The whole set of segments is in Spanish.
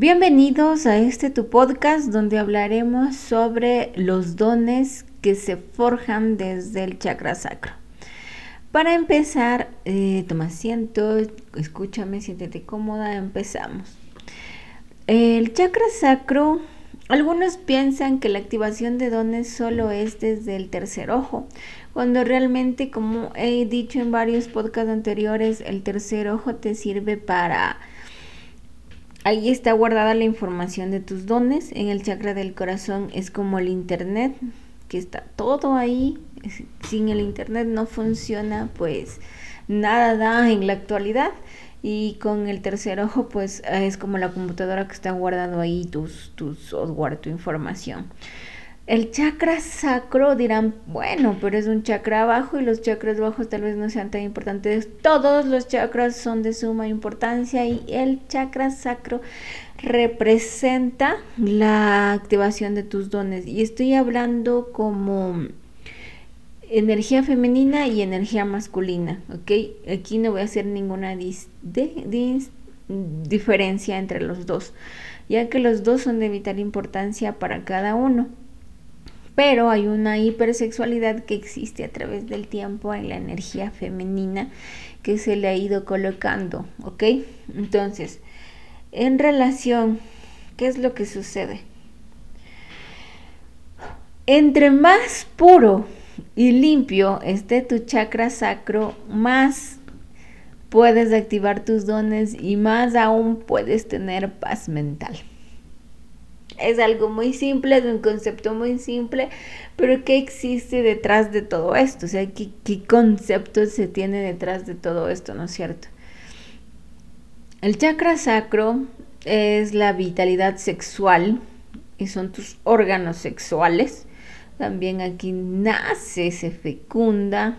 Bienvenidos a este tu podcast donde hablaremos sobre los dones que se forjan desde el chakra sacro. Para empezar, eh, toma asiento, escúchame, siéntete cómoda, empezamos. El chakra sacro, algunos piensan que la activación de dones solo es desde el tercer ojo, cuando realmente, como he dicho en varios podcasts anteriores, el tercer ojo te sirve para Ahí está guardada la información de tus dones. En el chakra del corazón es como el internet, que está todo ahí. Sin el internet no funciona, pues nada da en la actualidad. Y con el tercer ojo, pues es como la computadora que está guardando ahí tus, tu software, tu información. El chakra sacro dirán, bueno, pero es un chakra bajo y los chakras bajos tal vez no sean tan importantes. Todos los chakras son de suma importancia y el chakra sacro representa la activación de tus dones. Y estoy hablando como energía femenina y energía masculina. Aquí no voy a hacer ninguna diferencia entre los dos, ya que los dos son de vital importancia para cada uno pero hay una hipersexualidad que existe a través del tiempo en la energía femenina que se le ha ido colocando, ¿ok? Entonces, en relación, ¿qué es lo que sucede? Entre más puro y limpio esté tu chakra sacro, más puedes activar tus dones y más aún puedes tener paz mental es algo muy simple, es un concepto muy simple, pero ¿qué existe detrás de todo esto? O sea, ¿qué, qué concepto se tiene detrás de todo esto, no es cierto? El chakra sacro es la vitalidad sexual y son tus órganos sexuales. También aquí nace, se fecunda.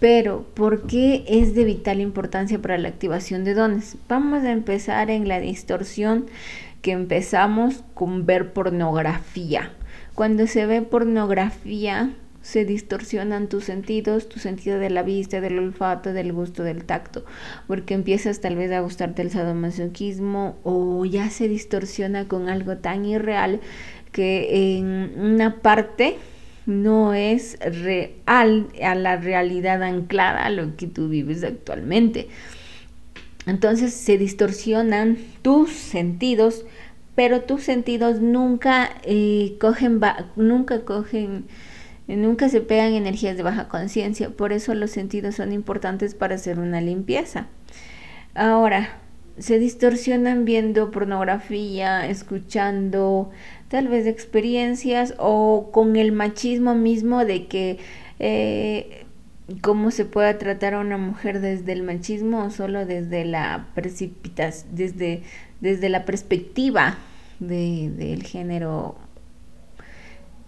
Pero, ¿por qué es de vital importancia para la activación de dones? Vamos a empezar en la distorsión que empezamos con ver pornografía. Cuando se ve pornografía, se distorsionan tus sentidos, tu sentido de la vista, del olfato, del gusto, del tacto, porque empiezas tal vez a gustarte el sadomasoquismo o ya se distorsiona con algo tan irreal que en una parte no es real a la realidad anclada a lo que tú vives actualmente. Entonces se distorsionan tus sentidos, pero tus sentidos nunca eh, cogen, nunca cogen, nunca se pegan energías de baja conciencia. Por eso los sentidos son importantes para hacer una limpieza. Ahora, se distorsionan viendo pornografía, escuchando tal vez experiencias o con el machismo mismo de que eh, cómo se puede tratar a una mujer desde el machismo o solo desde la precipitación, desde, desde la perspectiva de, del género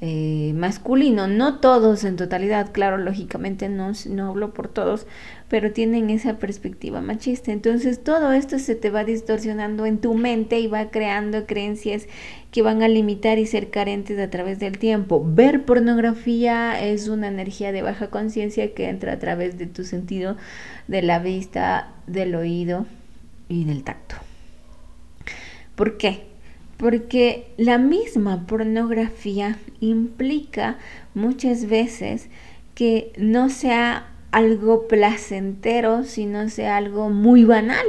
eh, masculino, no todos en totalidad, claro, lógicamente no, no hablo por todos, pero tienen esa perspectiva machista. Entonces todo esto se te va distorsionando en tu mente y va creando creencias que van a limitar y ser carentes a través del tiempo. Ver pornografía es una energía de baja conciencia que entra a través de tu sentido de la vista, del oído y del tacto. ¿Por qué? Porque la misma pornografía implica muchas veces que no sea algo placentero, sino sea algo muy banal.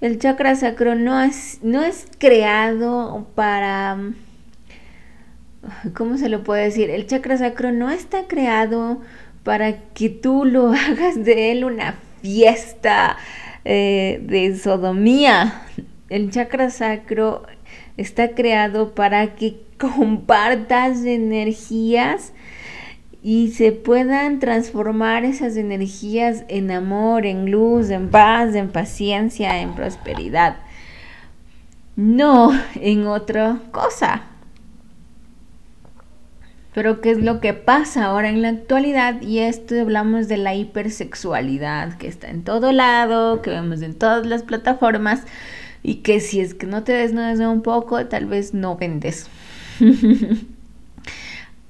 El chakra sacro no es, no es creado para... ¿Cómo se lo puede decir? El chakra sacro no está creado para que tú lo hagas de él una fiesta eh, de sodomía. El chakra sacro está creado para que compartas energías y se puedan transformar esas energías en amor, en luz, en paz, en paciencia, en prosperidad. No en otra cosa. Pero ¿qué es lo que pasa ahora en la actualidad? Y esto hablamos de la hipersexualidad que está en todo lado, que vemos en todas las plataformas y que si es que no te desnudas un poco, tal vez no vendes.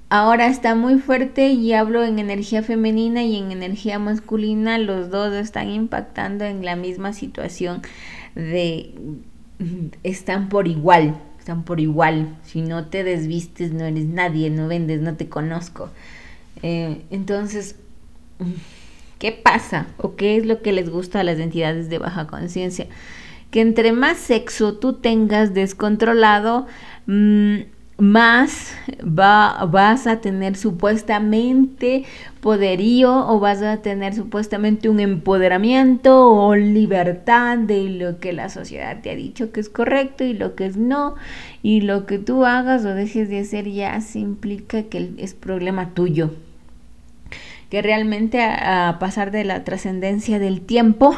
Ahora está muy fuerte y hablo en energía femenina y en energía masculina, los dos están impactando en la misma situación de están por igual, están por igual. Si no te desvistes, no eres nadie, no vendes, no te conozco. Eh, entonces, ¿qué pasa? ¿O qué es lo que les gusta a las entidades de baja conciencia? Que entre más sexo tú tengas descontrolado, mm, más va, vas a tener supuestamente poderío o vas a tener supuestamente un empoderamiento o libertad de lo que la sociedad te ha dicho que es correcto y lo que es no. Y lo que tú hagas o dejes de hacer ya se implica que es problema tuyo. Que realmente a pasar de la trascendencia del tiempo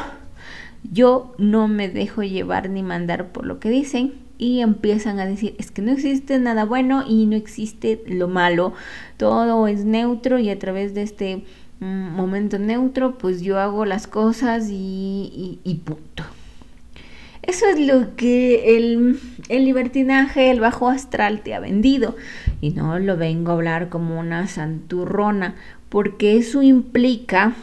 yo no me dejo llevar ni mandar por lo que dicen y empiezan a decir, es que no existe nada bueno y no existe lo malo, todo es neutro y a través de este mm, momento neutro, pues yo hago las cosas y, y, punto. Eso es lo que el, el, libertinaje, el bajo astral te ha vendido. Y no lo vengo a hablar como una santurrona, porque eso implica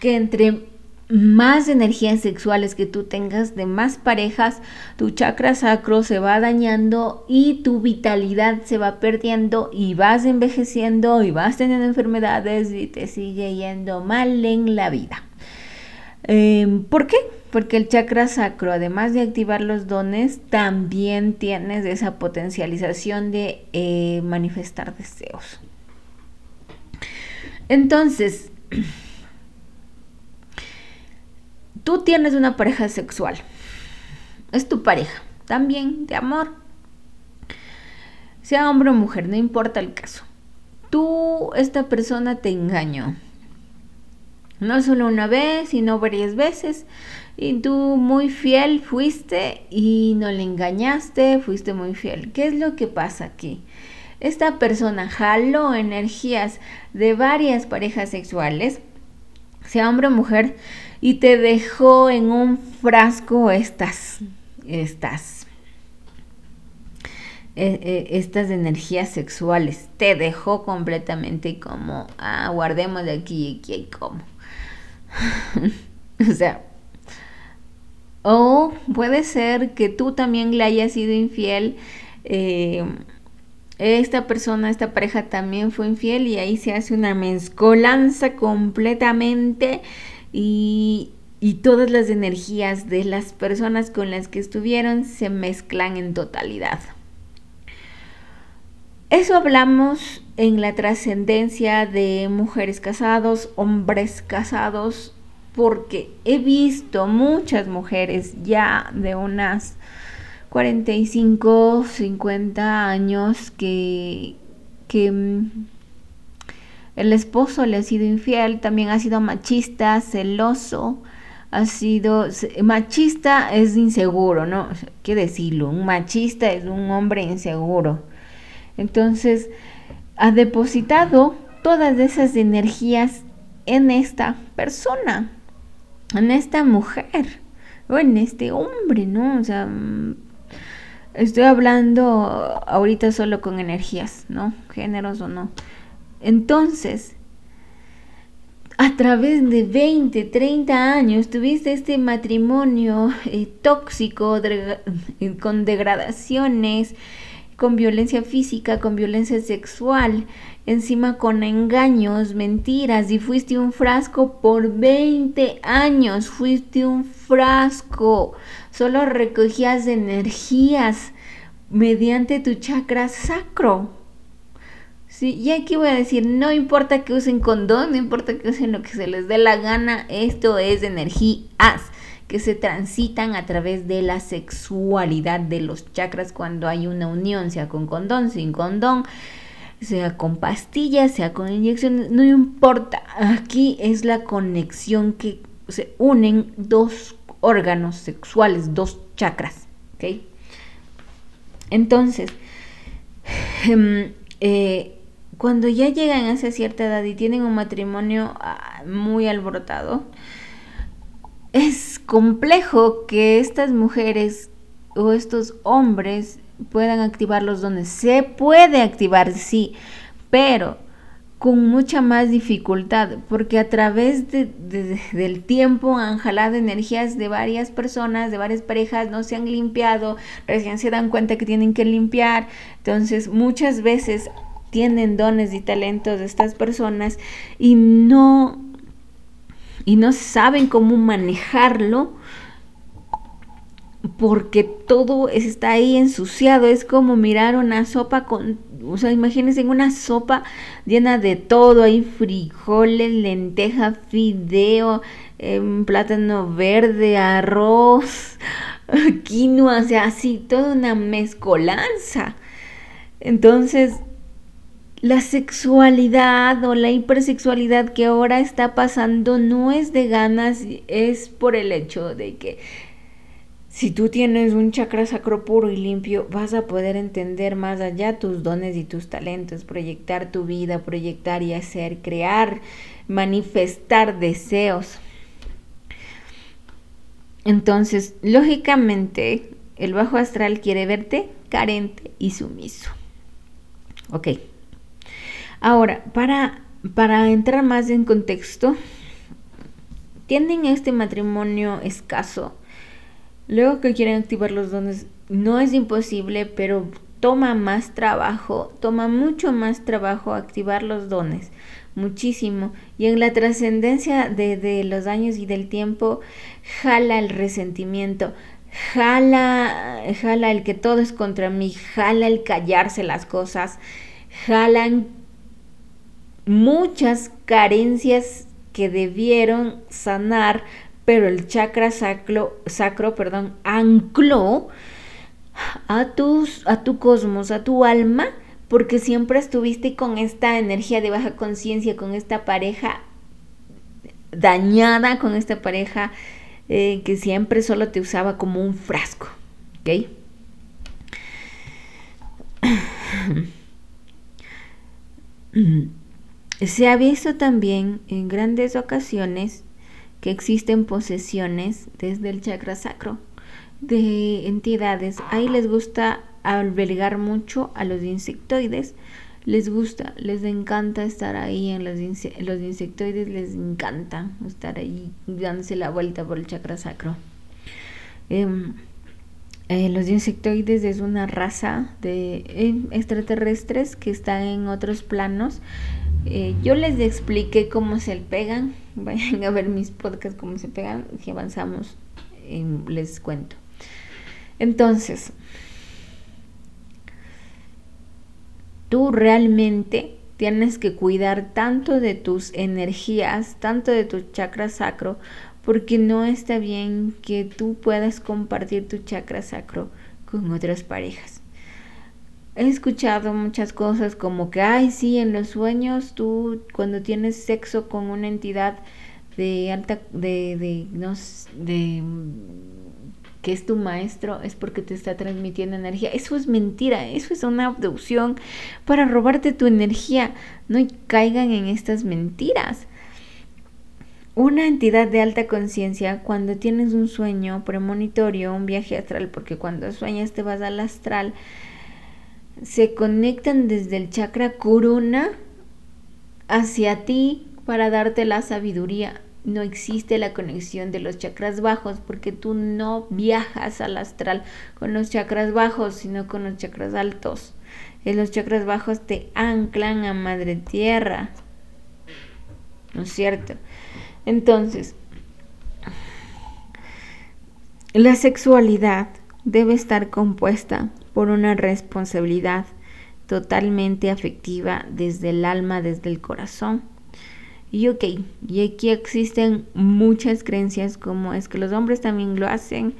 que entre más energías sexuales que tú tengas, de más parejas, tu chakra sacro se va dañando y tu vitalidad se va perdiendo y vas envejeciendo y vas teniendo enfermedades y te sigue yendo mal en la vida. Em, ¿Por qué? Porque el chakra sacro, además de activar los dones, también tienes esa potencialización de eh, manifestar deseos. Entonces, tú tienes una pareja sexual, es tu pareja, también de amor, sea hombre o mujer, no importa el caso. Tú, esta persona te engañó. No solo una vez, sino varias veces. Y tú muy fiel fuiste y no le engañaste, fuiste muy fiel. ¿Qué es lo que pasa aquí? Esta persona jaló energías de varias parejas sexuales, sea hombre o mujer, y te dejó en un frasco estas, estas, e, e, estas energías sexuales. Te dejó completamente como, ah, guardemos de aquí y aquí como. o sea, o puede ser que tú también le hayas sido infiel. Eh, esta persona, esta pareja también fue infiel y ahí se hace una mezcolanza completamente y, todas las energías de las personas con las que estuvieron se mezclan en totalidad. Eso hablamos en la trascendencia de mujeres casados, hombres casados, porque he visto muchas mujeres ya de unas 45, 50 años que, que mm, el esposo le ha sido infiel, también ha sido machista, celoso, ha sido machista es inseguro, ¿no? ¿Qué decirlo? Un machista es un hombre inseguro. Entonces, ha depositado todas esas energías en esta persona, en esta mujer o en este hombre, ¿no? O sea, mm, estoy hablando ahorita solo con energías, ¿no? Géneros o no. Entonces, a través de 20, 30 años tuviste este matrimonio eh, tóxico, eh, con degradaciones, con violencia física, con violencia sexual, encima con engaños, mentiras, y fuiste un frasco por 20 años, fuiste un frasco, solo recogías energías mediante tu chakra sacro. Sí, y aquí voy a decir, no importa que usen condón, no importa que usen lo que se les dé la gana, esto es energías que se transitan a través de la sexualidad de los chakras cuando hay una unión, sea con condón, sin condón, sea con pastillas, sea con inyecciones, no importa, aquí es la conexión que se unen dos órganos sexuales, dos chakras, ¿ok? Entonces, em, eh, cuando ya llegan a esa cierta edad y tienen un matrimonio ah, muy alborotado, es complejo que estas mujeres o estos hombres puedan activar los dones. Se puede activar, sí, pero con mucha más dificultad, porque a través del tiempo han jalado energías de varias personas, de varias parejas, no se han limpiado, recién se dan cuenta que tienen que limpiar, entonces muchas veces tienen dones y talentos de estas personas y no y no saben cómo manejarlo porque todo está ahí ensuciado, es como mirar una sopa con, o sea, imagínense una sopa llena de todo, hay frijoles, lenteja, fideo, em, plátano verde, arroz, quinoa, o sea, así, toda una mezcolanza. Entonces, la sexualidad o la hipersexualidad que ahora está pasando no es de ganas, es por el hecho de que si tú tienes un chakra sacro puro y limpio, vas a poder entender más allá tus dones y tus talentos, proyectar tu vida, proyectar y hacer, crear, manifestar deseos. Entonces, lógicamente, el bajo astral quiere verte carente y sumiso. Ok. Ahora, para, para entrar más en contexto, tienen este matrimonio escaso Luego que quieren activar los dones, no es imposible, pero toma más trabajo, toma mucho más trabajo activar los dones, muchísimo. Y en la trascendencia de, los años y del tiempo, jala el resentimiento, jala, jala el que todo es contra mí, jala el callarse las cosas, jalan muchas carencias que debieron sanar pero el chakra sacro, sacro perdón, ancló a, tus, a tu cosmos, a tu alma, porque siempre estuviste con esta energía de baja conciencia, con esta pareja dañada, con esta pareja eh, que siempre solo te usaba como un frasco. ¿Ok? Se ha visto también en grandes ocasiones que existen posesiones desde el chakra sacro de entidades. Ahí les gusta albergar mucho a los insectoides. Les gusta, les encanta estar ahí en los, los insectoides, les encanta estar ahí dándose la vuelta por el chakra sacro. Em, eh, los insectoides es una raza de eh, extraterrestres que están en otros planos eh, yo les expliqué cómo se pegan. Vayan a ver mis podcasts, cómo se pegan. Si avanzamos, les cuento. Entonces, tú realmente tienes que cuidar tanto de tus energías, tanto de tu chakra sacro, porque no está bien que tú puedas compartir tu chakra sacro con otras parejas he escuchado muchas cosas como que, ay, sí, en los sueños tú cuando tienes sexo con una entidad de alta, de, de, no, de, que es tu maestro, es porque te está transmitiendo energía. Eso es mentira, eso es una abducción para robarte tu energía. No caigan en estas mentiras. Una entidad de alta conciencia, cuando tienes un sueño premonitorio, un viaje astral, porque cuando sueñas te vas al astral, se conectan desde el chakra corona hacia ti para darte la sabiduría. No existe la conexión de los chakras bajos porque tú no viajas al astral con los chakras bajos, sino con los chakras altos. En los chakras bajos te anclan a madre tierra. ¿No es cierto? Entonces, la sexualidad debe estar compuesta por una responsabilidad totalmente afectiva desde el alma, desde el corazón. Y ok, y aquí existen muchas creencias como es que los hombres también lo hacen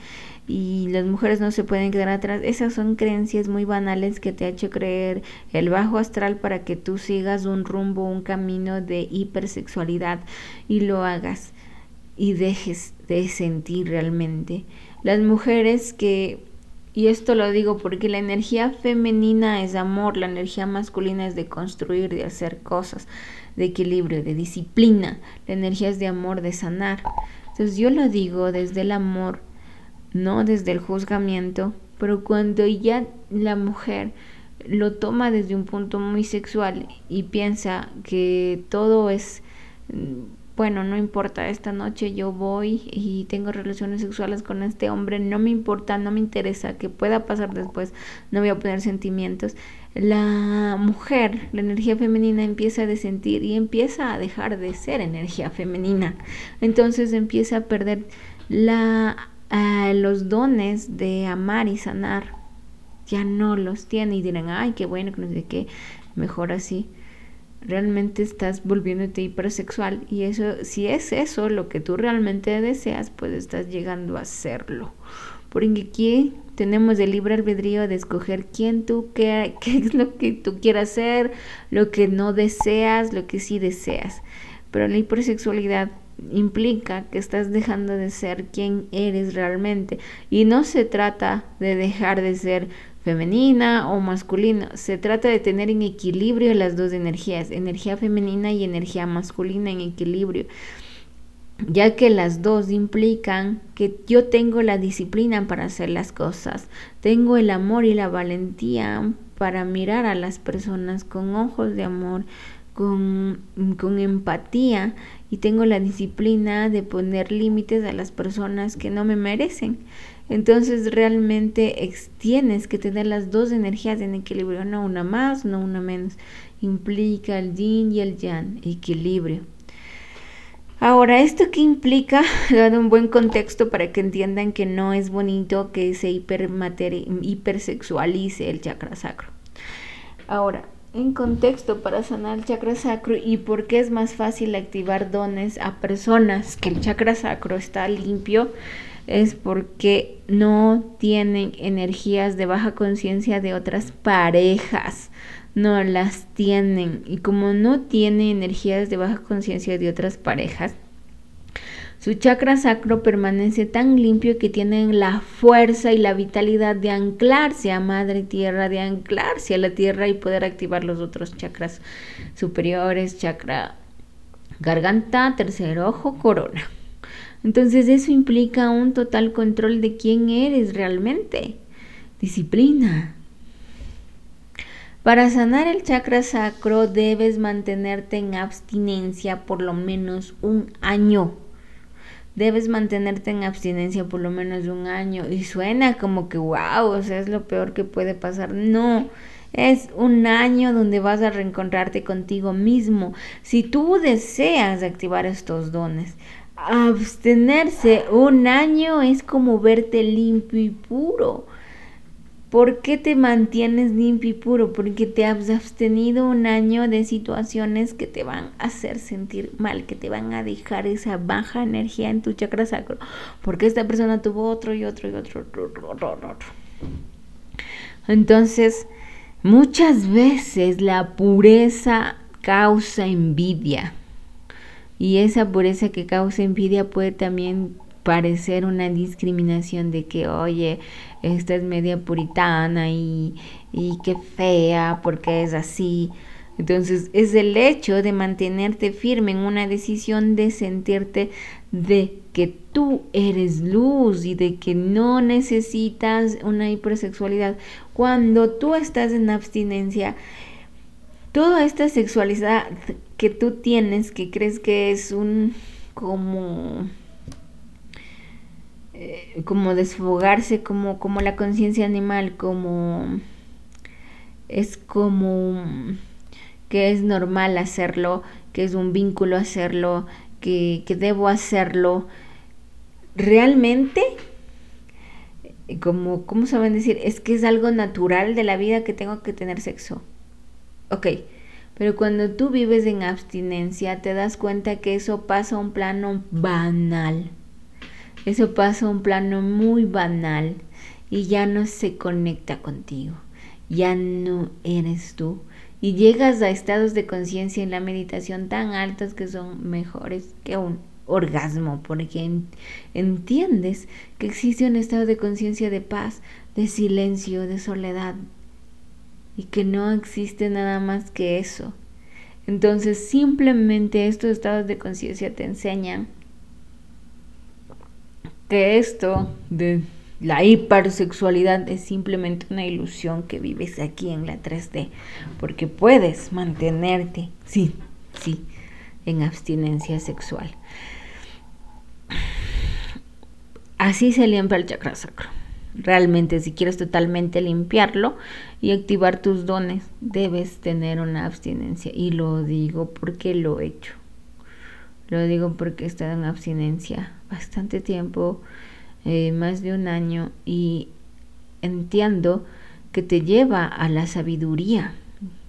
y las mujeres no se pueden quedar atrás. Esas son creencias muy banales que te ha hecho creer el bajo astral para que tú sigas un rumbo, un camino de hipersexualidad y lo hagas y dejes de sentir realmente. Las mujeres que y esto lo digo porque la energía femenina es amor, la energía masculina es de construir, de hacer cosas, de equilibrio, de disciplina. La energía es de amor, de sanar. Entonces yo lo digo desde el amor, no desde el juzgamiento, pero cuando ya la mujer lo toma desde un punto muy sexual y piensa que todo es bueno, no importa, esta noche yo voy y tengo relaciones sexuales con este hombre, no me importa, no me interesa, que pueda pasar después, no voy a poner sentimientos. La mujer, la energía femenina empieza a desentir y empieza a dejar de ser energía femenina. Entonces empieza a perder la, los dones de amar y sanar. Ya no los tiene y dirán, ay, qué bueno, que no sé qué, mejor así realmente estás volviéndote hipersexual y eso, si es eso lo que tú realmente deseas, pues estás llegando a hacerlo. Porque aquí tenemos el libre albedrío de escoger quién tú, qué, qué es lo que tú quieras hacer, lo que no deseas, lo que sí deseas. Pero la hipersexualidad implica que estás dejando de ser quien eres realmente. Y no se trata de dejar de ser femenina o masculina. Se trata de tener en equilibrio las dos energías, energía femenina y energía masculina en equilibrio, ya que las dos implican que yo tengo la disciplina para hacer las cosas, tengo el amor y la valentía para mirar a las personas con ojos de amor, con, con empatía y tengo la disciplina de poner límites a las personas que no me merecen. Entonces realmente tienes que tener las dos energías en equilibrio, no una más, no una menos. Implica el yin y el yang, equilibrio. Ahora, ¿esto qué implica? Dado un buen contexto para que entiendan que no es bonito que se hipersexualice el chakra sacro. Ahora, en contexto para sanar el chakra sacro y por qué es más fácil activar dones a personas que el chakra sacro está limpio, es porque no tienen energías de baja conciencia de otras parejas. No las tienen. Y como no tienen energías de baja conciencia de otras parejas, su chakra sacro permanece tan limpio que tienen la fuerza y la vitalidad de anclarse a Madre Tierra, de anclarse a la Tierra y poder activar los otros chakras superiores, chakra garganta, tercer ojo, corona. Entonces eso implica un total control de quién eres realmente. Disciplina. Para sanar el chakra sacro debes mantenerte en abstinencia por lo menos un año. Debes mantenerte en abstinencia por lo menos un año. Y suena como que, wow, o sea, es lo peor que puede pasar. No, es un año donde vas a reencontrarte contigo mismo. Si tú deseas activar estos dones, abstenerse un año es como verte limpio y puro. ¿Por qué te mantienes limpio y puro? Porque te has abstenido un año de situaciones que te van a hacer sentir mal, que te van a dejar esa baja energía en tu chakra sacro. Porque esta persona tuvo otro y otro y otro, otro. Entonces, muchas veces la pureza causa envidia. Y esa pureza que causa envidia puede también parecer una discriminación de que, oye, esta es media puritana y, y qué fea porque es así. Entonces es el hecho de mantenerte firme en una decisión de sentirte de que tú eres luz y de que no necesitas una hipersexualidad. Cuando tú estás en abstinencia, toda esta sexualidad que tú tienes, que crees que es un como eh, como desfogarse, como, como la conciencia animal, como es como que es normal hacerlo, que es un vínculo hacerlo, que, que debo hacerlo. Realmente, como, ¿cómo saben decir? Es que es algo natural de la vida que tengo que tener sexo. Ok, pero cuando tú vives en abstinencia te das cuenta que eso pasa a un plano banal. Eso pasa a un plano muy banal y ya no se conecta contigo. Ya no eres tú. Y llegas a estados de conciencia en la meditación tan altos que son mejores que un orgasmo, porque entiendes que existe un estado de conciencia de paz, de silencio, de soledad, y que no existe nada más que eso. Entonces simplemente estos estados de conciencia te enseñan que esto de la hipersexualidad es simplemente una ilusión que vives aquí en la 3D, porque puedes mantenerte, sí, sí, en abstinencia sexual. Así se limpia el chakra sacro. Realmente, si quieres totalmente limpiarlo y activar tus dones, debes tener una abstinencia. Y lo digo porque lo he hecho. Lo digo porque he estado en abstinencia bastante tiempo, eh, más de un año, y entiendo que te lleva a la sabiduría,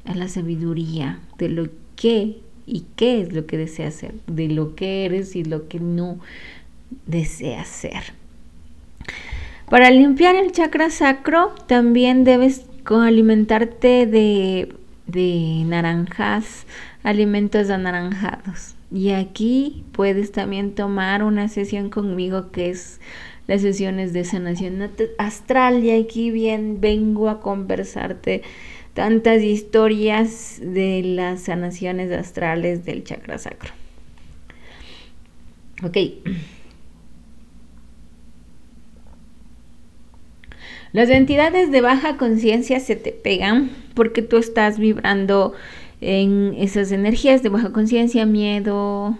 a la sabiduría de lo que y qué es lo que deseas ser, de lo que eres y lo que no deseas ser. Para limpiar el chakra sacro también debes alimentarte de, de naranjas, alimentos anaranjados. Y aquí puedes también tomar una sesión conmigo que es las sesiones de sanación astral y aquí bien vengo a conversarte tantas historias de las sanaciones astrales del chakra sacro. Ok. Las entidades de baja conciencia se te pegan porque tú estás vibrando en esas energías de baja conciencia, miedo,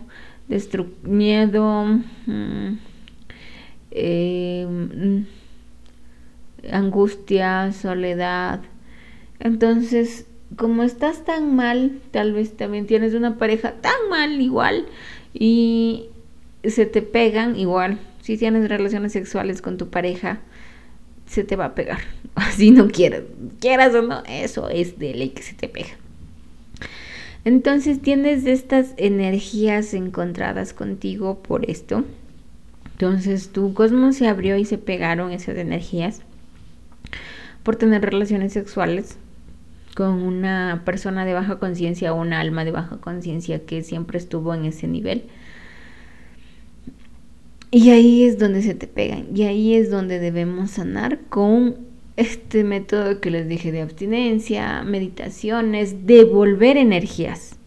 miedo, mm, em, angustia, soledad. Entonces, como estás tan mal, tal vez también tienes una pareja tan mal igual y se te pegan igual. Si tienes relaciones sexuales con tu pareja, se te va a pegar. Así no quieras, quieras o no, eso es de ley que se te pega. Entonces tienes estas energías encontradas contigo por esto. Entonces tu cosmos se abrió y se pegaron esas energías por tener relaciones sexuales con una persona de baja conciencia o una alma de baja conciencia que siempre estuvo en ese nivel. Y ahí es donde se te pegan. Y ahí es donde debemos sanar con este método que les dije de abstinencia, meditaciones, devolver energías.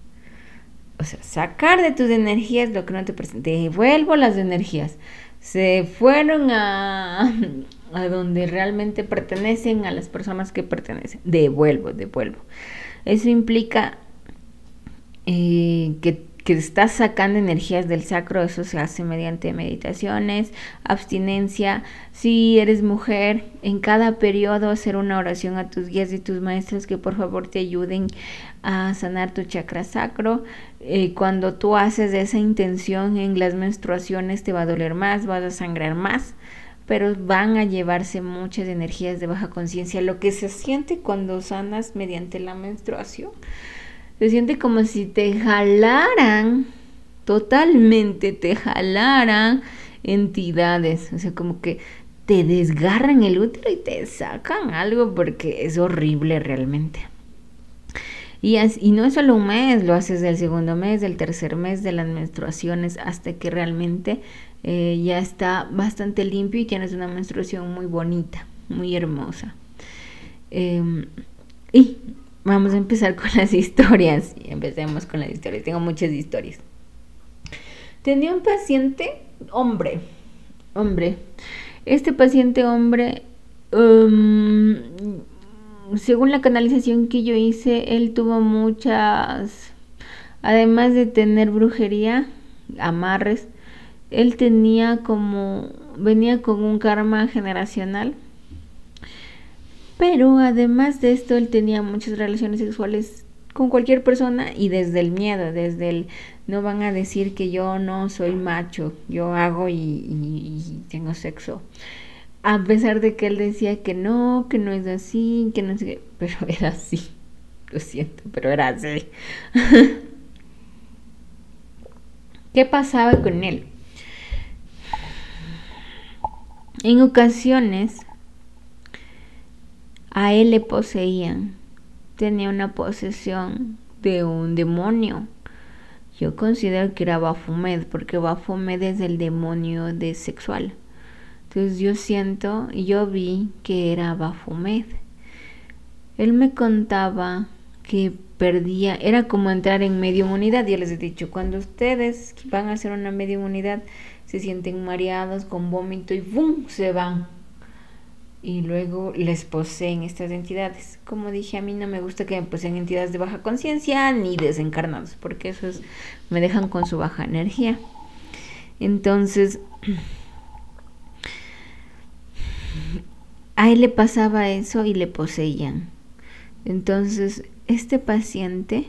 O sea, sacar de tus energías lo que no te presente. Devuelvo las energías. Se fueron a, a donde realmente pertenecen, a las personas que pertenecen. Devuelvo, devuelvo. Eso implica eh, que que estás sacando energías del sacro, eso se hace mediante meditaciones, abstinencia. Si eres mujer, en cada periodo hacer una oración a tus guías y tus maestros que por favor te ayuden a sanar tu chakra sacro. Eh, cuando tú haces esa intención en las menstruaciones te va a doler más, vas a sangrar más pero van a llevarse muchas energías de baja conciencia, lo que se siente cuando sanas mediante la menstruación se siente como si te jalaran, totalmente te jalaran entidades, o sea, como que te desgarran el útero y te sacan algo porque es horrible realmente. Y, y no es solo un mes, lo haces del segundo mes, del tercer mes de las menstruaciones hasta que realmente eh, ya está bastante limpio y tienes una menstruación muy bonita, muy hermosa. Em, y Vamos a empezar con las historias. Empecemos con las historias. Tengo muchas historias. Tenía un paciente hombre. Hombre. Este paciente hombre, um, según la canalización que yo hice, él tuvo muchas, además de tener brujería, amarres, él tenía como, venía con un karma generacional pero además de esto, él tenía muchas relaciones sexuales con cualquier persona y desde el miedo, desde el no van a decir que yo no soy macho, yo hago y, tengo sexo. A pesar de que él decía que no, que no es así, que no sé qué, pero era así. Lo siento, pero era así. ¿Qué pasaba con él? En ocasiones a él le poseían. Tenía una posesión de un demonio. Yo considero que era Bafumed, porque Bafumed es el demonio de sexual. Entonces yo siento, yo vi que era Bafumed. Él me contaba que perdía, era como entrar en medio unidad. Ya les he dicho, cuando ustedes van a hacer una medio unidad, se sienten mareados con vómito y ¡bum! se van y luego les poseen estas entidades. Como dije, a mí no me gusta que me poseen entidades de baja conciencia ni desencarnados, porque esos me dejan con su baja energía. Entonces, a él le pasaba eso y le poseían. Entonces, este paciente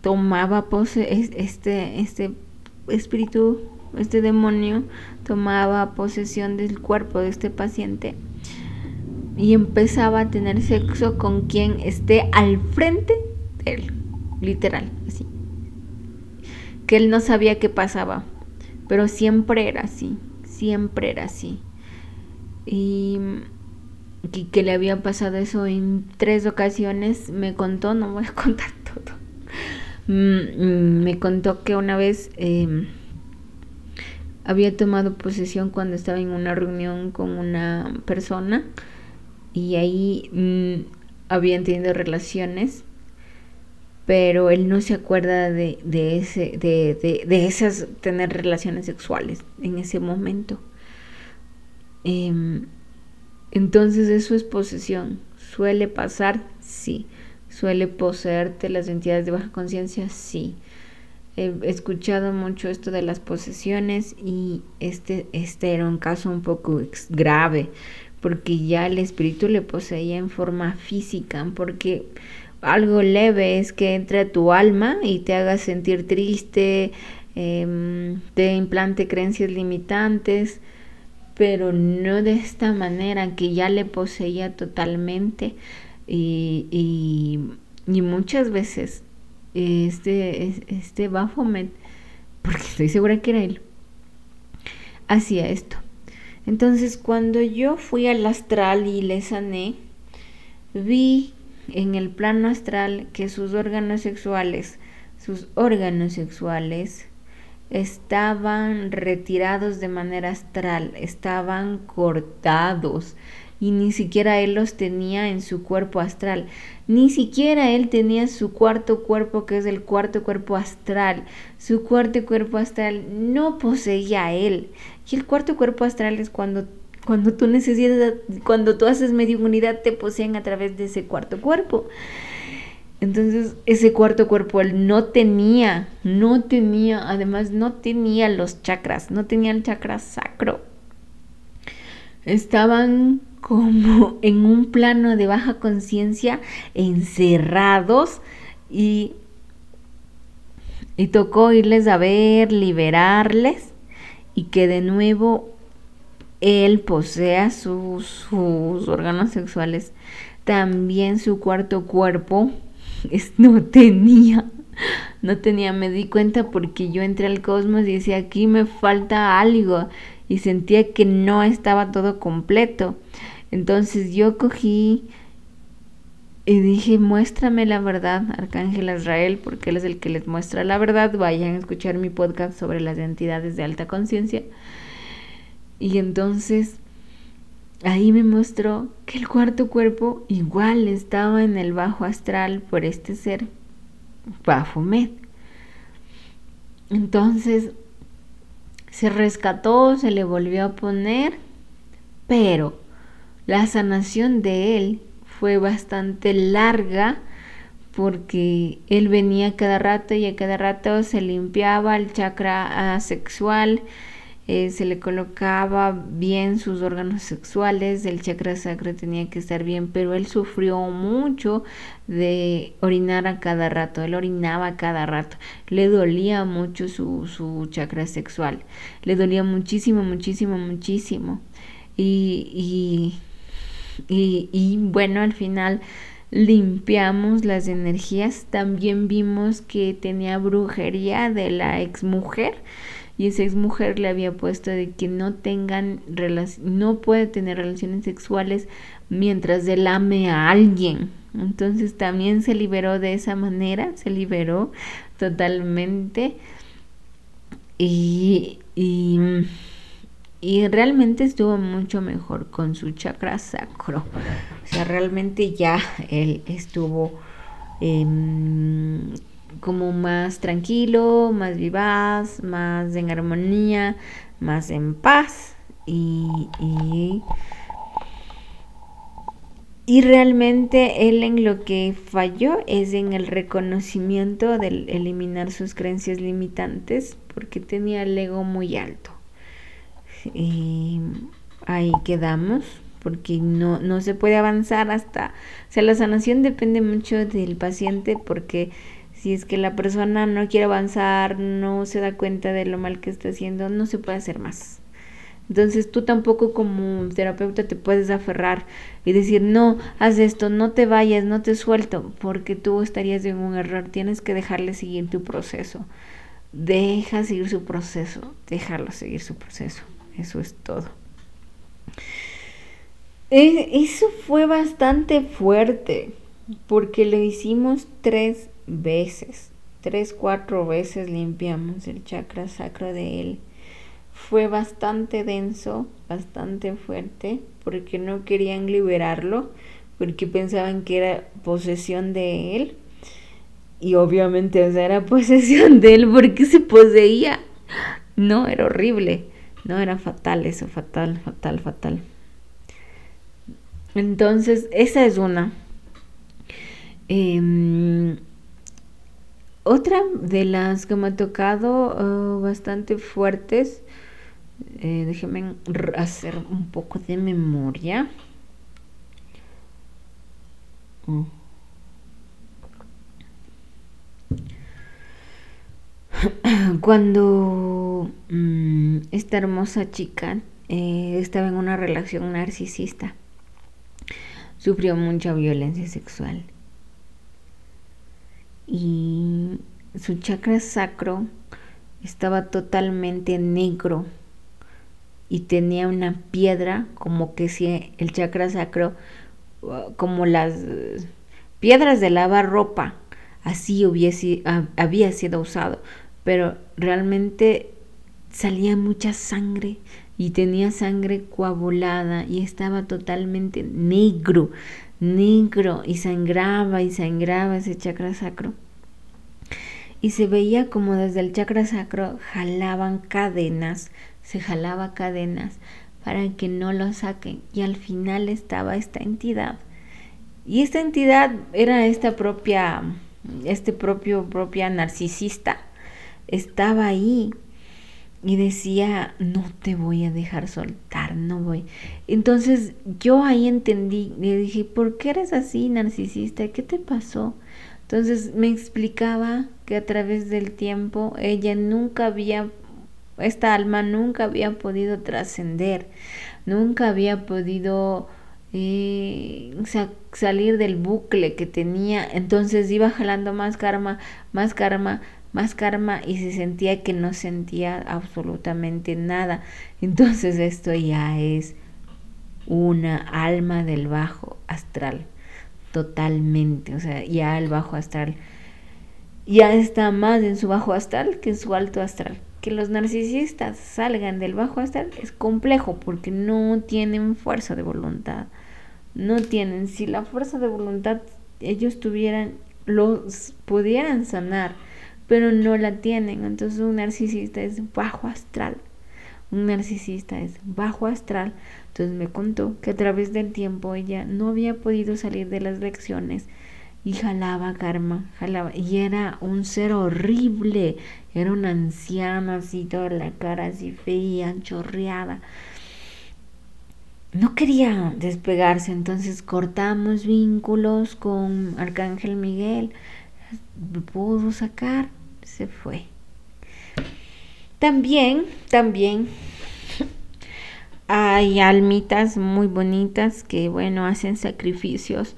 tomaba pose este, este espíritu, este demonio, tomaba posesión del cuerpo de este paciente y empezaba a tener sexo con quien esté al frente de él, literal, así. Que él no sabía qué pasaba, pero siempre era así, siempre era así. Y, que le había pasado eso en tres ocasiones, me contó, no voy a contar todo. Mm, mm, me contó que una vez em, había tomado posesión cuando estaba en una reunión con una persona y ahí mm, habían tenido relaciones pero él no se acuerda de, ese, de, esas tener relaciones sexuales en ese momento. Em, entonces eso es posesión. ¿Suele pasar? Sí. ¿Suele poseerte las entidades de baja conciencia? Sí. He escuchado mucho esto de las posesiones y este, este era un caso un poco grave porque ya el espíritu le poseía en forma física, porque algo leve es que entre a tu alma y te haga sentir triste, em, te implante creencias limitantes, pero no de esta manera que ya le poseía totalmente y, y, muchas veces este, este Baphomet, porque estoy segura que era él, hacía esto. Entonces cuando yo fui al astral y le sané, vi en el plano astral que sus órganos sexuales, sus órganos sexuales estaban retirados de manera astral, estaban cortados, y ni siquiera él los tenía en su cuerpo astral, ni siquiera él tenía su cuarto cuerpo que es el cuarto cuerpo astral, su cuarto cuerpo astral no poseía él, y el cuarto cuerpo astral es cuando cuando tú necesitas, cuando tú haces unidad te poseen a través de ese cuarto cuerpo. Entonces, ese cuarto cuerpo él no tenía, no tenía, además no tenía los chakras, no tenía el chakra sacro. Estaban como en un plano de baja conciencia, encerrados y, y tocó irles a ver, liberarles y que de nuevo él posea sus, sus órganos sexuales. También su cuarto cuerpo no tenía, no tenía, me di cuenta porque yo entré al cosmos y decía, aquí me falta algo y sentía que no estaba todo completo. Entonces yo cogí y dije, muéstrame la verdad, Arcángel Israel, porque él es el que les muestra la verdad. Vayan a escuchar mi podcast sobre las entidades de alta conciencia. Y entonces ahí me mostró que el cuarto cuerpo igual estaba en el bajo astral por este ser, Baphomet. Entonces se rescató, se le volvió a poner, pero la sanación de él fue bastante larga porque él venía cada rato y a cada rato se limpiaba el chakra sexual, eh, se le colocaba bien sus órganos sexuales, el chakra sacro tenía que estar bien, pero él sufrió mucho de orinar a cada rato, él orinaba a cada rato, le dolía mucho su, su chakra sexual, le dolía muchísimo, muchísimo, muchísimo. y, y, bueno, al final limpiamos las energías. También vimos que tenía brujería de la exmujer y esa exmujer le había puesto de que no tengan no puede tener relaciones sexuales mientras él ame a alguien. Entonces también se liberó de esa manera, se liberó totalmente y, y y realmente estuvo mucho mejor con su chakra sacro. O sea, realmente ya él estuvo em, como más tranquilo, más vivaz, más en armonía, más en paz. Y, Y realmente él en lo que falló es en el reconocimiento de eliminar sus creencias limitantes porque tenía el ego muy alto. Ahí quedamos porque no, no se puede avanzar hasta, o sea, la sanación depende mucho del paciente porque si es que la persona no quiere avanzar, no se da cuenta de lo mal que está haciendo, no se puede hacer más. Entonces tú tampoco como terapeuta te puedes aferrar y decir, no, haz esto, no te vayas, no te suelto, porque tú estarías en un error. Tienes que dejarle seguir tu proceso. Deja seguir su proceso, déjalo seguir su proceso. Eso es todo. E, eso fue bastante fuerte, porque lo hicimos tres veces. Tres, cuatro veces limpiamos el chakra sacro de él fue bastante denso, bastante fuerte, porque no querían liberarlo, porque pensaban que era posesión de él. Y obviamente era posesión de él porque se poseía. No, era horrible. No, era fatal eso, fatal, fatal, fatal. Entonces, esa es una. Em, otra de las que me ha tocado oh, bastante fuertes eh, déjenme hacer un poco de memoria. Mm. Cuando mm, esta hermosa chica eh, estaba en una relación narcisista, sufrió mucha violencia sexual y su chakra sacro estaba totalmente negro y tenía una piedra como que si el chakra sacro uh, como las piedras de lavar ropa así hubiese, había sido usado pero realmente salía mucha sangre y tenía sangre coagulada y estaba totalmente negro negro y sangraba y sangraba ese chakra sacro. Y se veía como desde el chakra sacro jalaban cadenas se jalaba cadenas para que no lo saquen. Y al final estaba esta entidad. Y esta entidad era esta propia este propio propia narcisista. Estaba ahí y decía no te voy a dejar soltar no voy entonces yo ahí entendí le dije ¿por qué eres así narcisista? ¿qué te pasó? entonces me explicaba que a través del tiempo ella nunca había esta alma nunca había podido trascender, nunca había podido eh, salir del bucle que tenía, entonces iba jalando más karma, más karma, más karma y se sentía que no sentía absolutamente nada. Entonces esto ya es una alma del bajo astral, totalmente, o sea, ya el bajo astral ya está más en su bajo astral que en su alto astral que los narcisistas salgan del bajo astral es complejo porque no tienen fuerza de voluntad. No tienen, si la fuerza de voluntad ellos tuvieran, los pudieran sanar, pero no la tienen. Entonces un narcisista es bajo astral. Un narcisista es bajo astral. Entonces me contó que a través del tiempo ella no había podido salir de las lecciones y jalaba karma, jalaba, y era un ser horrible, era una anciana así, toda la cara así fea, chorreada. No quería despegarse, entonces cortamos vínculos con Arcángel Miguel, pudo sacar, se fue. También, también hay almitas muy bonitas que, bueno, hacen sacrificios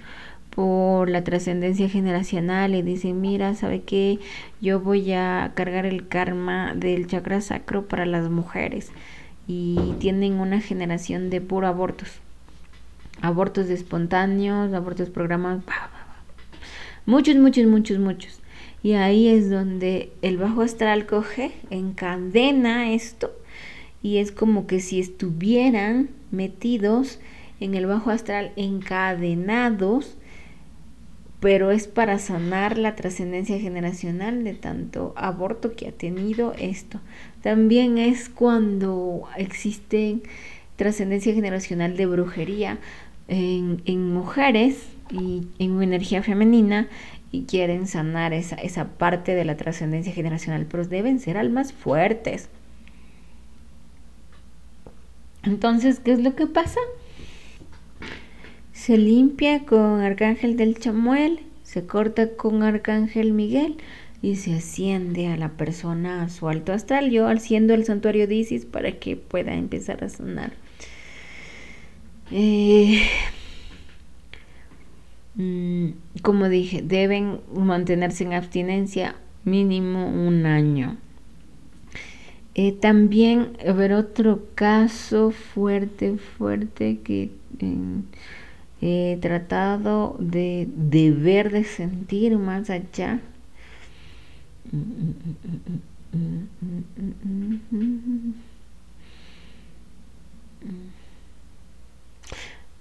por la trascendencia generacional y dicen, mira, ¿sabe qué? Yo voy a cargar el karma del chakra sacro para las mujeres y tienen una generación de puro abortos. Abortos espontáneos, abortos programados, muchos, muchos, muchos, muchos. Y ahí es donde el bajo astral coge, encadena esto y es como que si estuvieran metidos en el bajo astral encadenados pero es para sanar la trascendencia generacional de tanto aborto que ha tenido esto. También es cuando existe trascendencia generacional de brujería, en, mujeres y en energía femenina y quieren sanar esa, esa parte de la trascendencia generacional, pero deben ser almas fuertes. Entonces, ¿qué es lo que pasa? Se limpia con Arcángel del Chamuel, se corta con Arcángel Miguel y se asciende a la persona a su alto astral, yo haciendo el santuario de Isis para que pueda empezar a sanar. Eh, mm, como dije, deben mantenerse en abstinencia mínimo un año. Eh, también, a ver, otro caso fuerte, fuerte que he tratado de, de ver, de sentir más allá.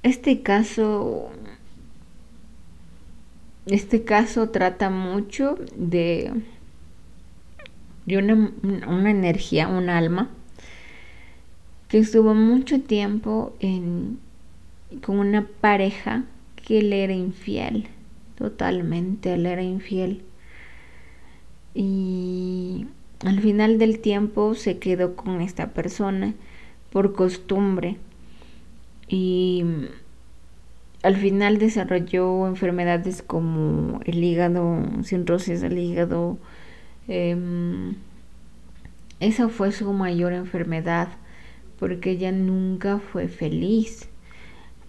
Este caso, este caso trata mucho de de una, energía, un alma, que estuvo mucho tiempo en, con una pareja que le era infiel, totalmente le era infiel. Y al final del tiempo se quedó con esta persona por costumbre y al final desarrolló enfermedades como el hígado, cirrosis del hígado, Em, esa fue su mayor enfermedad porque ella nunca fue feliz.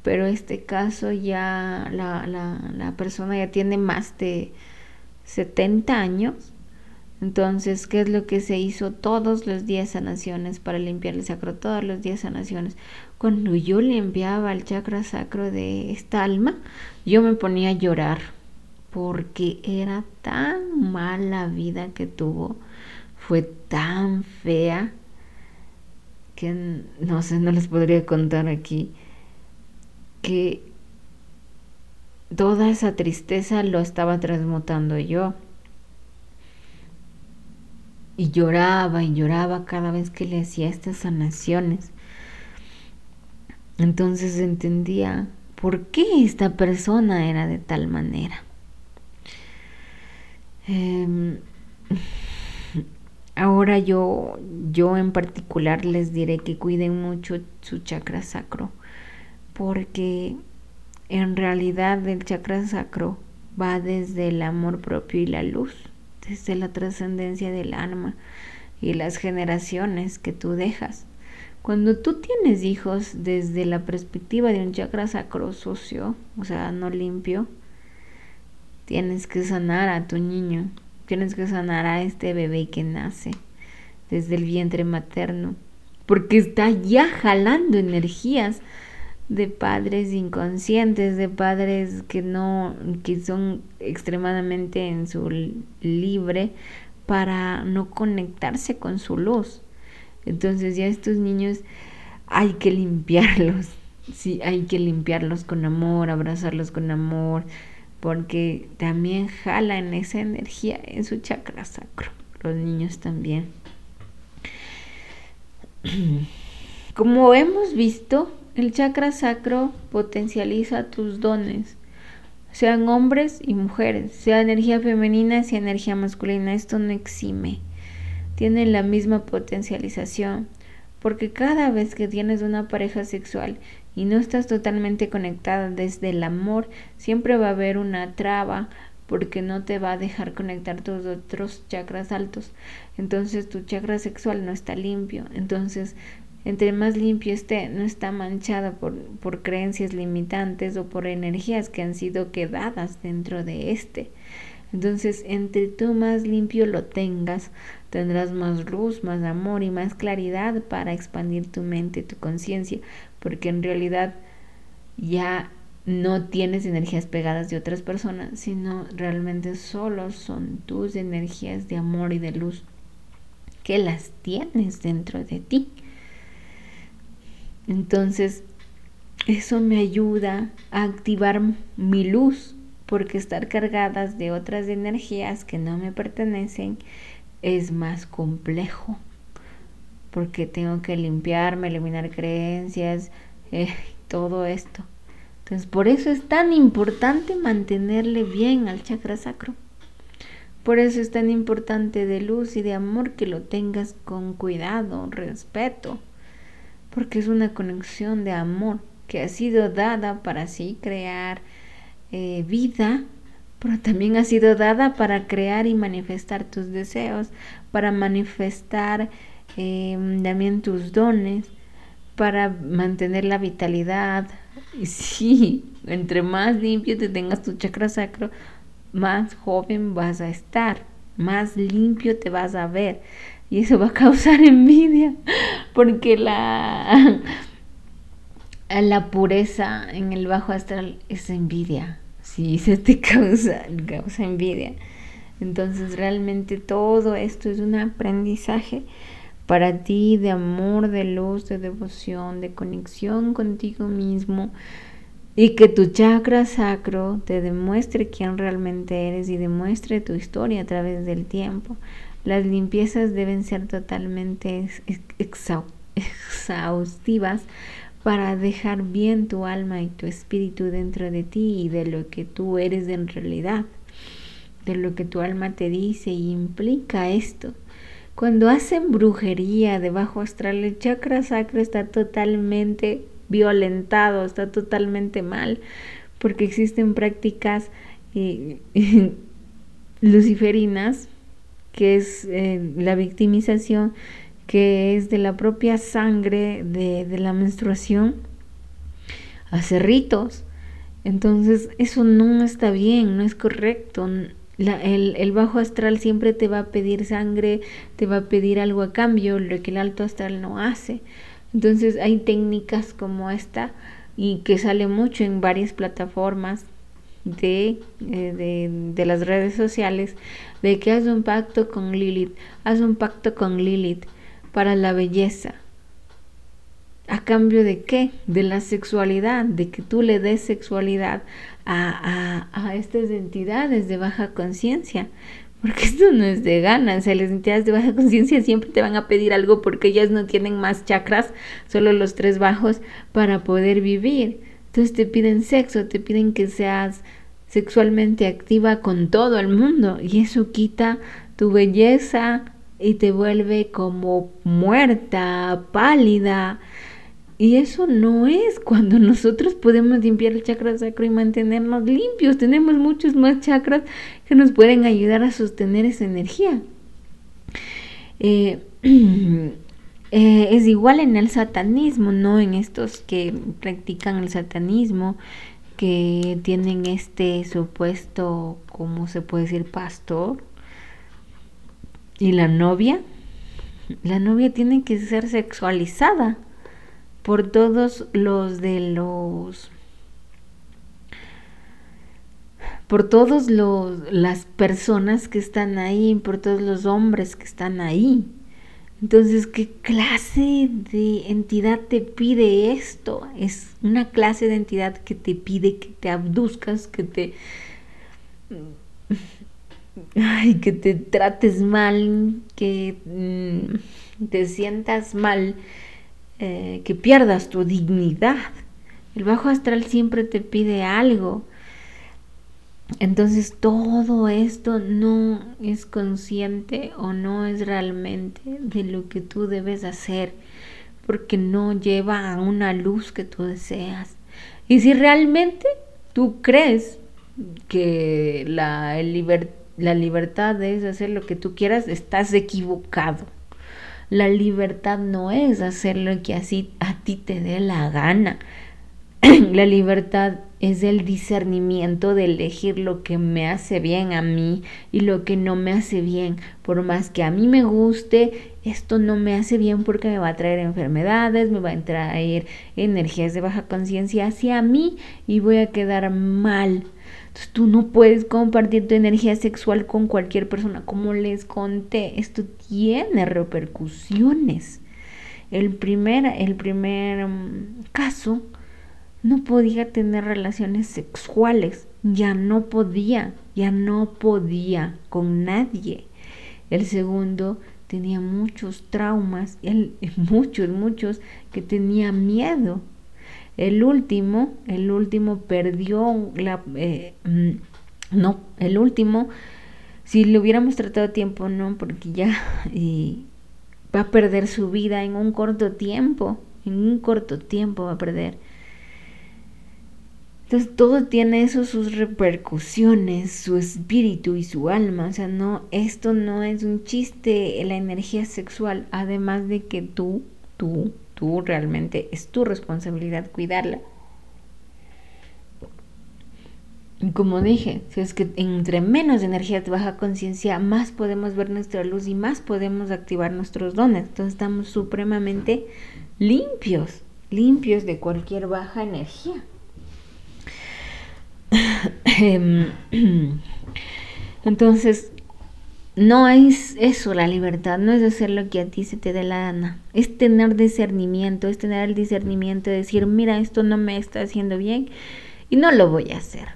Pero este caso ya la, la, persona ya tiene más de 70 años. Entonces, ¿qué es lo que se hizo todos los días sanaciones para limpiar el sacro? Todos los días sanaciones. Cuando yo limpiaba el chakra sacro de esta alma, yo me ponía a llorar porque era tan mala vida que tuvo, fue tan fea que no sé, no les podría contar aquí que toda esa tristeza lo estaba transmutando yo. Y lloraba y lloraba cada vez que le hacía estas sanaciones. Entonces entendía por qué esta persona era de tal manera. Em, ahora yo, yo en particular les diré que cuiden mucho su chakra sacro, porque en realidad el chakra sacro va desde el amor propio y la luz, desde la trascendencia del alma y las generaciones que tú dejas. Cuando tú tienes hijos desde la perspectiva de un chakra sacro sucio, o sea, no limpio, Tienes que sanar a tu niño, tienes que sanar a este bebé que nace desde el vientre materno, porque está ya jalando energías de padres inconscientes, de padres que no, que son extremadamente en su libre para no conectarse con su luz. Entonces ya estos niños hay que limpiarlos, sí, hay que limpiarlos con amor, abrazarlos con amor, porque también jalan esa energía en su chakra sacro, los niños también. Como hemos visto, el chakra sacro potencializa tus dones, sean hombres y mujeres, sea energía femenina, sea energía masculina, esto no exime, tienen la misma potencialización, porque cada vez que tienes una pareja sexual y no estás totalmente conectada desde el amor, siempre va a haber una traba porque no te va a dejar conectar tus otros chakras altos. Entonces tu chakra sexual no está limpio. Entonces, entre más limpio esté, no está manchada por, por creencias limitantes o por energías que han sido quedadas dentro de este. Entonces, entre tú más limpio lo tengas, tendrás más luz, más amor y más claridad para expandir tu mente, tu conciencia, porque en realidad ya no tienes energías pegadas de otras personas, sino realmente solo son tus energías de amor y de luz que las tienes dentro de ti. Entonces, eso me ayuda a activar mi luz, porque estar cargadas de otras energías que no me pertenecen es más complejo porque tengo que limpiarme, eliminar creencias, eh, todo esto. Entonces, por eso es tan importante mantenerle bien al chakra sacro. Por eso es tan importante de luz y de amor que lo tengas con cuidado, respeto, porque es una conexión de amor que ha sido dada para así crear eh, vida, pero también ha sido dada para crear y manifestar tus deseos, para manifestar em, también tus dones, para mantener la vitalidad. Y sí, entre más limpio te tengas tu chakra sacro, más joven vas a estar, más limpio te vas a ver. Y eso va a causar envidia, porque la, la pureza en el bajo astral es envidia. Sí, se te causa, causa envidia. Entonces realmente todo esto es un aprendizaje para ti de amor, de luz, de devoción, de conexión contigo mismo, y que tu chakra sacro te demuestre quién realmente eres y demuestre tu historia a través del tiempo. Las limpiezas deben ser totalmente exhaustivas para dejar bien tu alma y tu espíritu dentro de ti y de lo que tú eres en realidad, de lo que tu alma te dice y implica esto. Cuando hacen brujería debajo astral, el chakra sacro está totalmente violentado, está totalmente mal, porque existen prácticas eh, luciferinas, que es eh, la victimización, que es de la propia sangre de, la menstruación, hacer ritos. Entonces, eso no está bien, no es correcto. el, el, bajo astral siempre te va a pedir sangre, te va a pedir algo a cambio, lo que el alto astral no hace. Entonces hay técnicas como esta y que sale mucho en varias plataformas de, eh, de, las redes sociales de que haz un pacto con Lilith, haz un pacto con Lilith para la belleza. ¿A cambio de qué? De la sexualidad, de que tú le des sexualidad a, a, a estas entidades de baja conciencia porque esto no es de ganas, las entidades de baja conciencia siempre te van a pedir algo porque ellas no tienen más chakras, solo los tres bajos para poder vivir. Entonces te piden sexo, te piden que seas sexualmente activa con todo el mundo y eso quita tu belleza y te vuelve como muerta, pálida, y eso no es cuando nosotros podemos limpiar el chakra sacro y mantenernos limpios. Tenemos muchos más chakras que nos pueden ayudar a sostener esa energía. Eh, eh, es igual en el satanismo, no en estos que practican el satanismo, que tienen este supuesto, ¿cómo se puede decir? Pastor. Y la novia, la novia tiene que ser sexualizada por todos los de los por todos los las personas que están ahí, por todos los hombres que están ahí. Entonces, ¿qué clase de entidad te pide esto? Es una clase de entidad que te pide que te abduzcas, que te ay, que te trates mal, que mm, te sientas mal eh, que pierdas tu dignidad. El bajo astral siempre te pide algo. Entonces todo esto no es consciente o no es realmente de lo que tú debes hacer porque no lleva a una luz que tú deseas. Y si realmente tú crees que la, la libertad es hacer lo que tú quieras, estás equivocado. La libertad no es hacer lo que así a ti te dé la gana. la libertad es el discernimiento de elegir lo que me hace bien a mí y lo que no me hace bien. Por más que a mí me guste, esto no me hace bien porque me va a traer enfermedades, me va a traer energías de baja conciencia hacia mí y voy a quedar mal tú no puedes compartir tu energía sexual con cualquier persona. Como les conté, esto tiene repercusiones. El primer, el primer mm, caso no podía tener relaciones sexuales. Ya no podía, ya no podía con nadie. El segundo tenía muchos traumas, muchos, muchos, que tenía miedo El último, el último perdió la... Eh, mm, no, el último, si le hubiéramos tratado a tiempo, no, porque ya va a perder su vida en un corto tiempo, en un corto tiempo va a perder. Entonces todo tiene eso, sus repercusiones, su espíritu y su alma. O sea, no, esto no es un chiste, la energía sexual, además de que tú, tú, tú realmente es tu responsabilidad cuidarla. Y como dije, si es que entre menos energía de baja conciencia, más podemos ver nuestra luz y más podemos activar nuestros dones. Entonces estamos supremamente limpios, limpios de cualquier baja energía. Em, entonces, no es eso la libertad, no es hacer lo que a ti se te dé la gana, es tener discernimiento, es tener el discernimiento de decir, mira, esto no me está haciendo bien y no lo voy a hacer.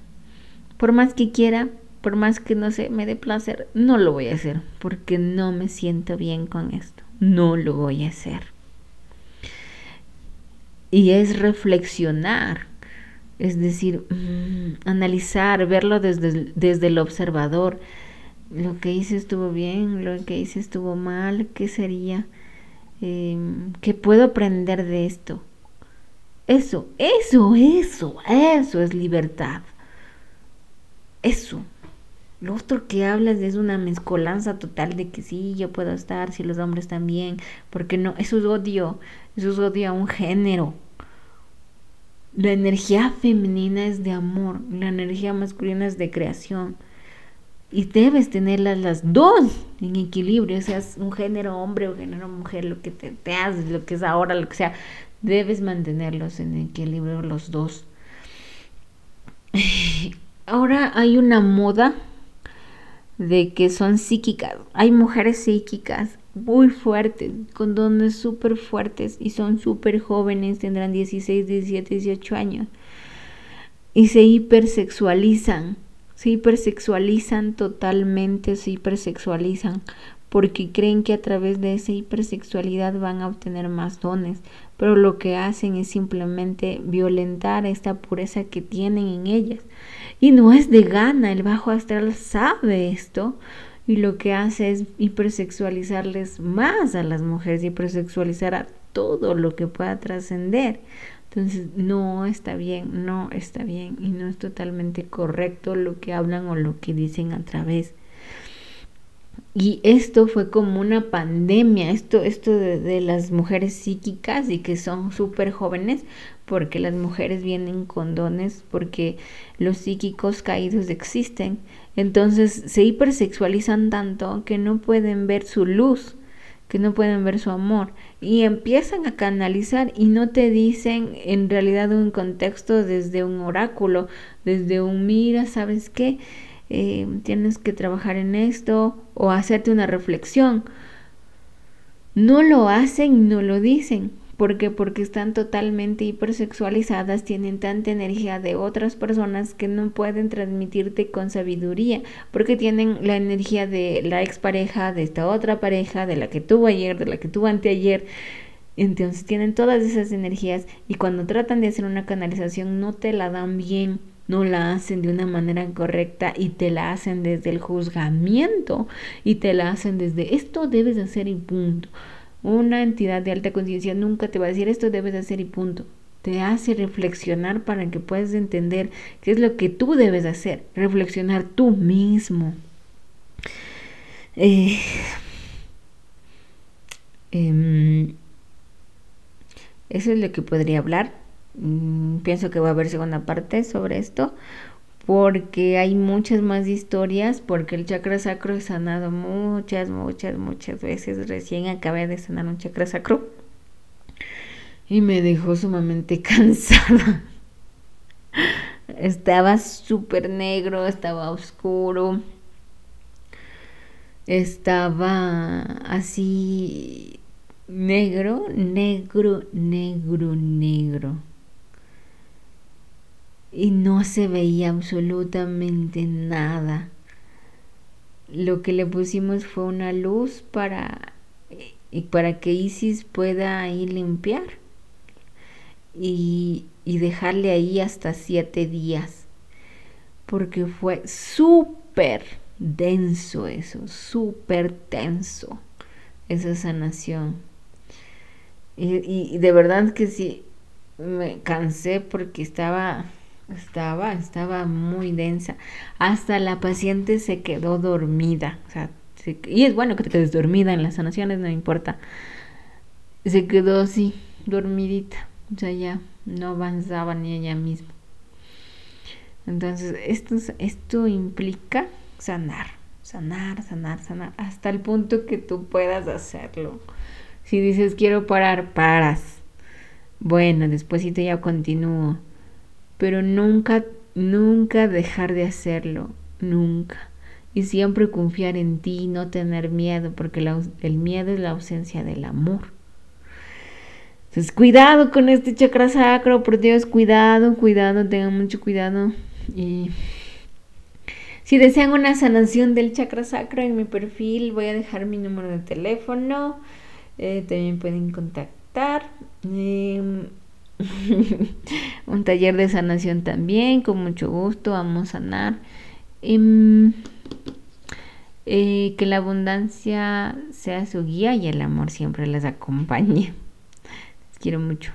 Por más que quiera, por más que no sé, me dé placer, no lo voy a hacer porque no me siento bien con esto, no lo voy a hacer. Y es reflexionar es decir, mm, analizar, verlo desde, desde el observador. Lo que hice estuvo bien, lo que hice estuvo mal, ¿qué sería? Em, ¿Qué puedo aprender de esto? Eso, eso, eso, eso es libertad. Eso. Lo otro que hablas es una mezcolanza total de que sí, yo puedo estar, si los hombres también, porque no, eso es odio, eso es odio a un género, la energía femenina es de amor, la energía masculina es de creación. Y debes tenerlas las dos en equilibrio, seas un género hombre o género mujer, lo que te, te haces, lo que es ahora, lo que sea, debes mantenerlos en equilibrio los dos. Ahora hay una moda de que son psíquicas. Hay mujeres psíquicas muy fuertes, con dones súper fuertes y son súper jóvenes, tendrán 16, 17, 18 años. Y se hipersexualizan, se hipersexualizan totalmente, se hipersexualizan porque creen que a través de esa hipersexualidad van a obtener más dones, pero lo que hacen es simplemente violentar esta pureza que tienen en ellas. Y no es de gana, el bajo astral sabe esto, y lo que hace es hipersexualizarles más a las mujeres, hipersexualizar a todo lo que pueda trascender. Entonces, no está bien, no está bien y no es totalmente correcto lo que hablan o lo que dicen a través. Y esto fue como una pandemia, esto, esto de, de las mujeres psíquicas y que son súper jóvenes, porque las mujeres vienen con dones, porque los psíquicos caídos existen. Entonces se hipersexualizan tanto que no pueden ver su luz, que no pueden ver su amor y empiezan a canalizar y no te dicen en realidad un contexto desde un oráculo, desde un mira, ¿sabes qué? Eh, tienes que trabajar en esto o hacerte una reflexión. No lo hacen, no lo dicen. ¿Por qué? Porque están totalmente hipersexualizadas, tienen tanta energía de otras personas que no pueden transmitirte con sabiduría, porque tienen la energía de la expareja, de esta otra pareja, de la que tuvo ayer, de la que tuvo anteayer. Entonces tienen todas esas energías y cuando tratan de hacer una canalización no te la dan bien, no la hacen de una manera correcta y te la hacen desde el juzgamiento y te la hacen desde esto debes hacer y punto. Una entidad de alta conciencia nunca te va a decir esto debes hacer y punto. Te hace reflexionar para que puedas entender qué es lo que tú debes hacer. Reflexionar tú mismo. Eh, em, eso es lo que podría hablar. Mm, pienso que va a haber segunda parte sobre esto porque hay muchas más historias, porque el chakra sacro he sanado muchas, muchas, muchas veces. Recién acabé de sanar un chakra sacro y me dejó sumamente cansada. Estaba súper negro, estaba oscuro, estaba así negro, negro, negro, negro y no se veía absolutamente nada. Lo que le pusimos fue una luz para, para que Isis pueda ir limpiar. y, y dejarle ahí hasta siete días. Porque fue súper denso eso, súper tenso esa sanación. Y, y, de verdad que sí, me cansé porque estaba, estaba, estaba muy densa. Hasta la paciente se quedó dormida. O sea, y es bueno que te quedes dormida en las sanaciones, no importa. Se quedó así, dormidita. O sea, ya no avanzaba ni ella misma. Entonces, esto, esto implica sanar, sanar, sanar, sanar, hasta el punto que tú puedas hacerlo. Si dices quiero parar, paras. Bueno, después ya continúo. Pero nunca, nunca dejar de hacerlo, nunca. Y siempre confiar en ti, no tener miedo, porque el miedo es la ausencia del amor. Entonces, cuidado con este chakra sacro, por Dios, cuidado, cuidado, tengan mucho cuidado. Y si desean una sanación del chakra sacro en mi perfil, voy a dejar mi número de teléfono. Eh, también pueden contactar. Em, un taller de sanación también, con mucho gusto, vamos a sanar. Em, eh, que la abundancia sea su guía y el amor siempre les acompañe. Les quiero mucho.